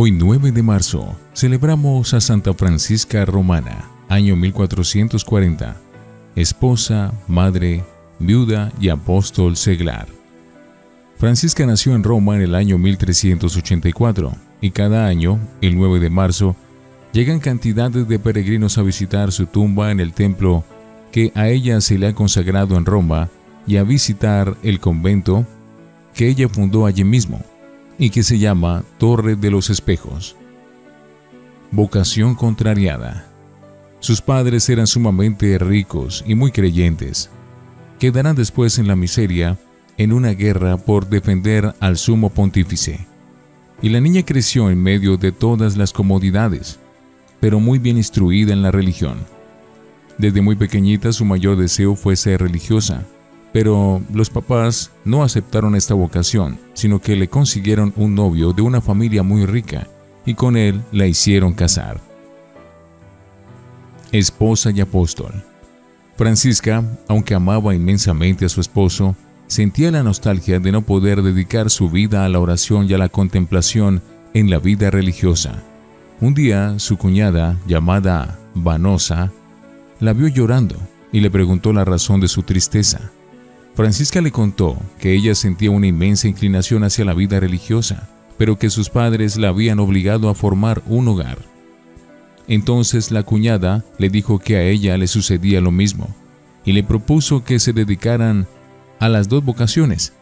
Hoy 9 de marzo celebramos a Santa Francisca Romana, año 1440, esposa, madre, viuda y apóstol seglar. Francisca nació en Roma en el año 1384 y cada año, el 9 de marzo, llegan cantidades de peregrinos a visitar su tumba en el templo que a ella se le ha consagrado en Roma y a visitar el convento que ella fundó allí mismo y que se llama Torre de los Espejos. Vocación contrariada. Sus padres eran sumamente ricos y muy creyentes. Quedarán después en la miseria en una guerra por defender al sumo pontífice. Y la niña creció en medio de todas las comodidades, pero muy bien instruida en la religión. Desde muy pequeñita su mayor deseo fue ser religiosa, pero los papás no aceptaron esta vocación, sino que le consiguieron un novio de una familia muy rica y con él la hicieron casar. Esposa y apóstol. Francisca, aunque amaba inmensamente a su esposo, sentía la nostalgia de no poder dedicar su vida a la oración y a la contemplación en la vida religiosa. Un día su cuñada, llamada Vanosa, la vio llorando y le preguntó la razón de su tristeza. Francisca le contó que ella sentía una inmensa inclinación hacia la vida religiosa, pero que sus padres la habían obligado a formar un hogar. Entonces la cuñada le dijo que a ella le sucedía lo mismo y le propuso que se dedicaran a las dos vocaciones,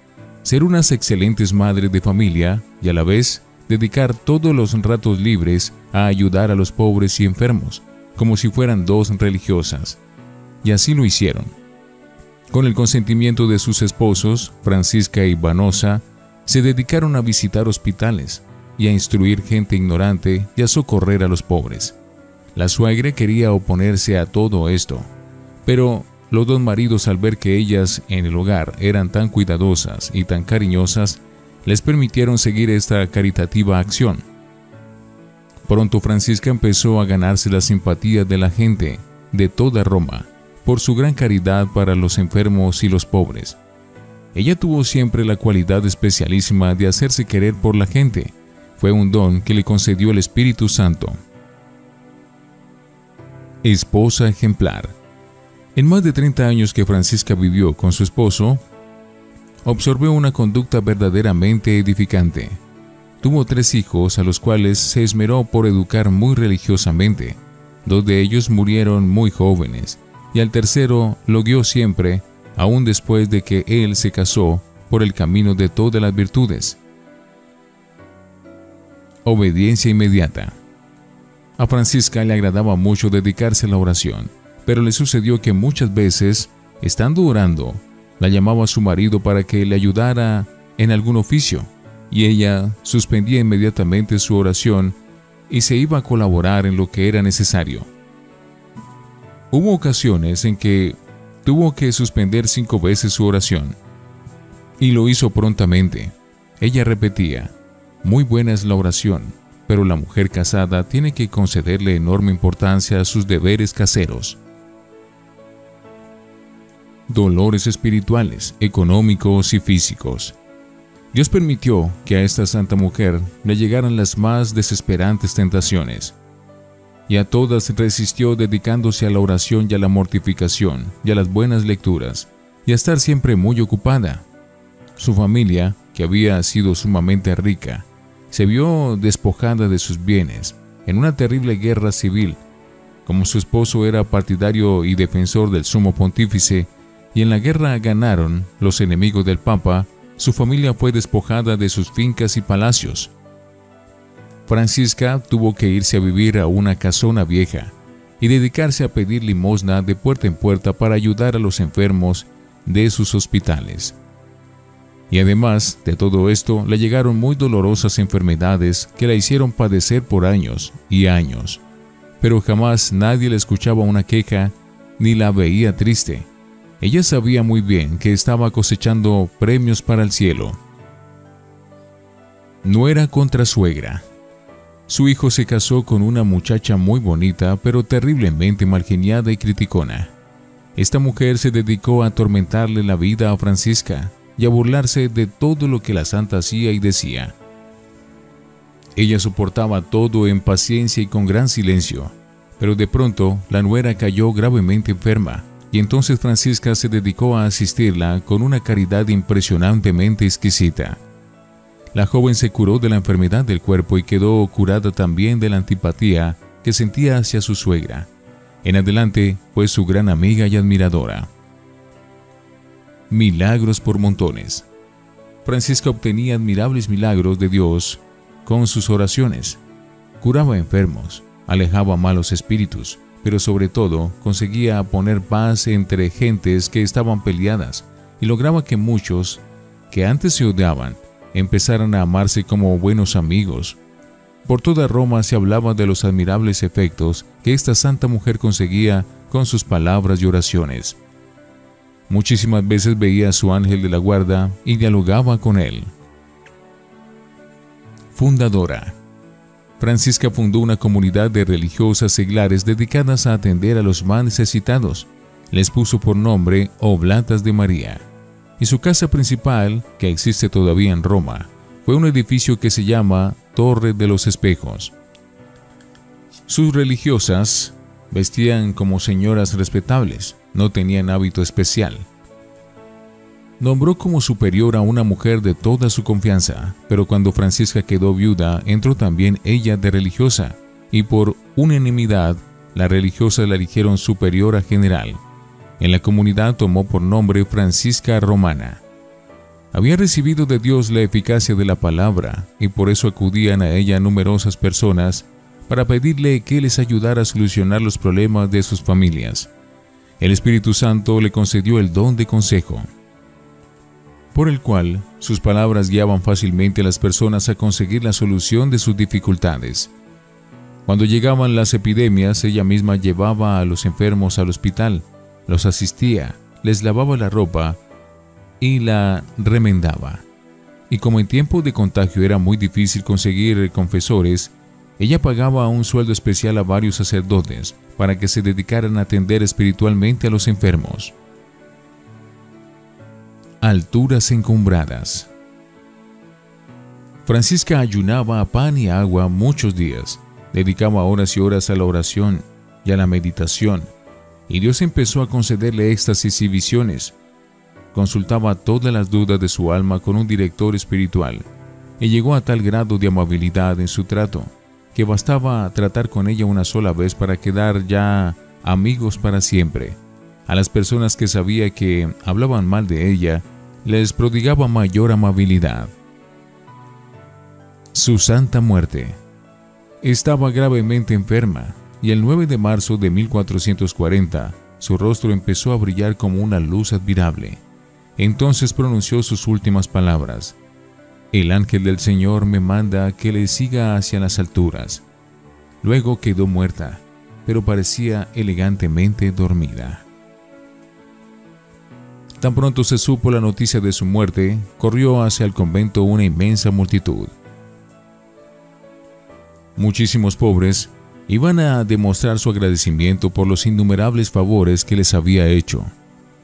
ser unas excelentes madres de familia y a la vez dedicar todos los ratos libres a ayudar a los pobres y enfermos, como si fueran dos religiosas. Y así lo hicieron. Con el consentimiento de sus esposos, Francisca y Vanosa, se dedicaron a visitar hospitales y a instruir gente ignorante y a socorrer a los pobres. La suegra quería oponerse a todo esto, pero los dos maridos al ver que ellas en el hogar eran tan cuidadosas y tan cariñosas, les permitieron seguir esta caritativa acción. Pronto Francisca empezó a ganarse la simpatía de la gente de toda Roma por su gran caridad para los enfermos y los pobres. Ella tuvo siempre la cualidad especialísima de hacerse querer por la gente. Fue un don que le concedió el Espíritu Santo. Esposa ejemplar. En más de 30 años que Francisca vivió con su esposo, observó una conducta verdaderamente edificante. Tuvo tres hijos a los cuales se esmeró por educar muy religiosamente. Dos de ellos murieron muy jóvenes y al tercero lo guió siempre, aún después de que él se casó, por el camino de todas las virtudes. Obediencia inmediata. A Francisca le agradaba mucho dedicarse a la oración, pero le sucedió que muchas veces, estando orando, la llamaba a su marido para que le ayudara en algún oficio, y ella suspendía inmediatamente su oración y se iba a colaborar en lo que era necesario. Hubo ocasiones en que tuvo que suspender cinco veces su oración. Y lo hizo prontamente. Ella repetía, muy buena es la oración, pero la mujer casada tiene que concederle enorme importancia a sus deberes caseros. Dolores espirituales, económicos y físicos. Dios permitió que a esta santa mujer le llegaran las más desesperantes tentaciones y a todas resistió dedicándose a la oración y a la mortificación y a las buenas lecturas, y a estar siempre muy ocupada. Su familia, que había sido sumamente rica, se vio despojada de sus bienes en una terrible guerra civil. Como su esposo era partidario y defensor del sumo pontífice, y en la guerra ganaron los enemigos del Papa, su familia fue despojada de sus fincas y palacios, Francisca tuvo que irse a vivir a una casona vieja y dedicarse a pedir limosna de puerta en puerta para ayudar a los enfermos de sus hospitales. Y además de todo esto, le llegaron muy dolorosas enfermedades que la hicieron padecer por años y años. Pero jamás nadie le escuchaba una queja ni la veía triste. Ella sabía muy bien que estaba cosechando premios para el cielo. No era contra suegra, su hijo se casó con una muchacha muy bonita, pero terriblemente malgeniada y criticona. Esta mujer se dedicó a atormentarle la vida a Francisca y a burlarse de todo lo que la santa hacía y decía. Ella soportaba todo en paciencia y con gran silencio, pero de pronto la nuera cayó gravemente enferma y entonces Francisca se dedicó a asistirla con una caridad impresionantemente exquisita. La joven se curó de la enfermedad del cuerpo y quedó curada también de la antipatía que sentía hacia su suegra. En adelante fue su gran amiga y admiradora. Milagros por montones. Francisca obtenía admirables milagros de Dios con sus oraciones. Curaba enfermos, alejaba malos espíritus, pero sobre todo conseguía poner paz entre gentes que estaban peleadas y lograba que muchos, que antes se odiaban, empezaran a amarse como buenos amigos. Por toda Roma se hablaba de los admirables efectos que esta santa mujer conseguía con sus palabras y oraciones. Muchísimas veces veía a su ángel de la guarda y dialogaba con él. Fundadora Francisca fundó una comunidad de religiosas seglares dedicadas a atender a los más necesitados. Les puso por nombre Oblatas de María. Y su casa principal, que existe todavía en Roma, fue un edificio que se llama Torre de los Espejos. Sus religiosas vestían como señoras respetables, no tenían hábito especial, Nombró como superior a una mujer de toda su confianza, pero cuando Francisca quedó viuda, entró también ella de religiosa, y por unanimidad, la religiosa la eligieron superiora general. En la comunidad tomó por nombre Francisca Romana. Había recibido de Dios la eficacia de la palabra, y por eso acudían a ella numerosas personas para pedirle que les ayudara a solucionar los problemas de sus familias. El Espíritu Santo le concedió el don de consejo por el cual sus palabras guiaban fácilmente a las personas a conseguir la solución de sus dificultades. Cuando llegaban las epidemias, ella misma llevaba a los enfermos al hospital, los asistía, les lavaba la ropa y la remendaba. Y como en tiempo de contagio era muy difícil conseguir confesores, ella pagaba un sueldo especial a varios sacerdotes para que se dedicaran a atender espiritualmente a los enfermos alturas encumbradas. Francisca ayunaba a pan y agua muchos días, dedicaba horas y horas a la oración y a la meditación, y Dios empezó a concederle éxtasis y visiones. Consultaba todas las dudas de su alma con un director espiritual, y llegó a tal grado de amabilidad en su trato, que bastaba tratar con ella una sola vez para quedar ya amigos para siempre. A las personas que sabía que hablaban mal de ella, les prodigaba mayor amabilidad. Su santa muerte. Estaba gravemente enferma y el 9 de marzo de 1440 su rostro empezó a brillar como una luz admirable. Entonces pronunció sus últimas palabras. El ángel del Señor me manda que le siga hacia las alturas. Luego quedó muerta, pero parecía elegantemente dormida. Tan pronto se supo la noticia de su muerte, corrió hacia el convento una inmensa multitud. Muchísimos pobres iban a demostrar su agradecimiento por los innumerables favores que les había hecho.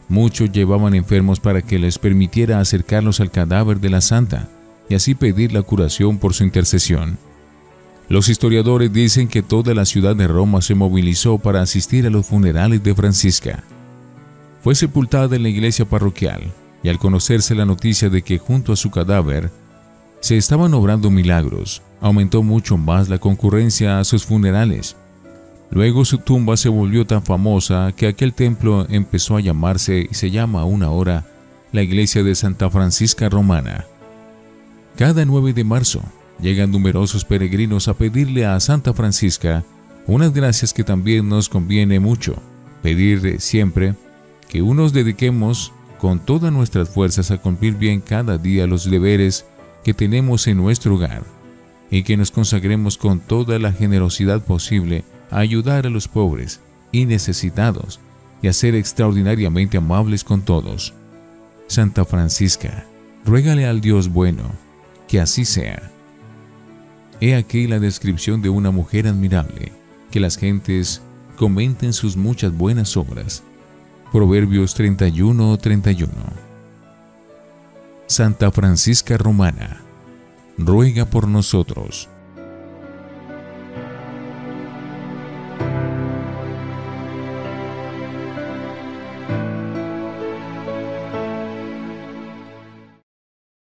Muchos llevaban enfermos para que les permitiera acercarlos al cadáver de la santa y así pedir la curación por su intercesión. Los historiadores dicen que toda la ciudad de Roma se movilizó para asistir a los funerales de Francisca. Fue sepultada en la iglesia parroquial y al conocerse la noticia de que junto a su cadáver se estaban obrando milagros, aumentó mucho más la concurrencia a sus funerales. Luego su tumba se volvió tan famosa que aquel templo empezó a llamarse y se llama aún ahora la iglesia de Santa Francisca Romana. Cada 9 de marzo llegan numerosos peregrinos a pedirle a Santa Francisca unas gracias que también nos conviene mucho, pedir siempre que unos dediquemos con todas nuestras fuerzas a cumplir bien cada día los deberes que tenemos en nuestro hogar y que nos consagremos con toda la generosidad posible a ayudar a los pobres y necesitados y a ser extraordinariamente amables con todos. Santa Francisca, ruégale al Dios bueno, que así sea. He aquí la descripción de una mujer admirable, que las gentes comenten sus muchas buenas obras Proverbios 31-31. Santa Francisca Romana, ruega por nosotros.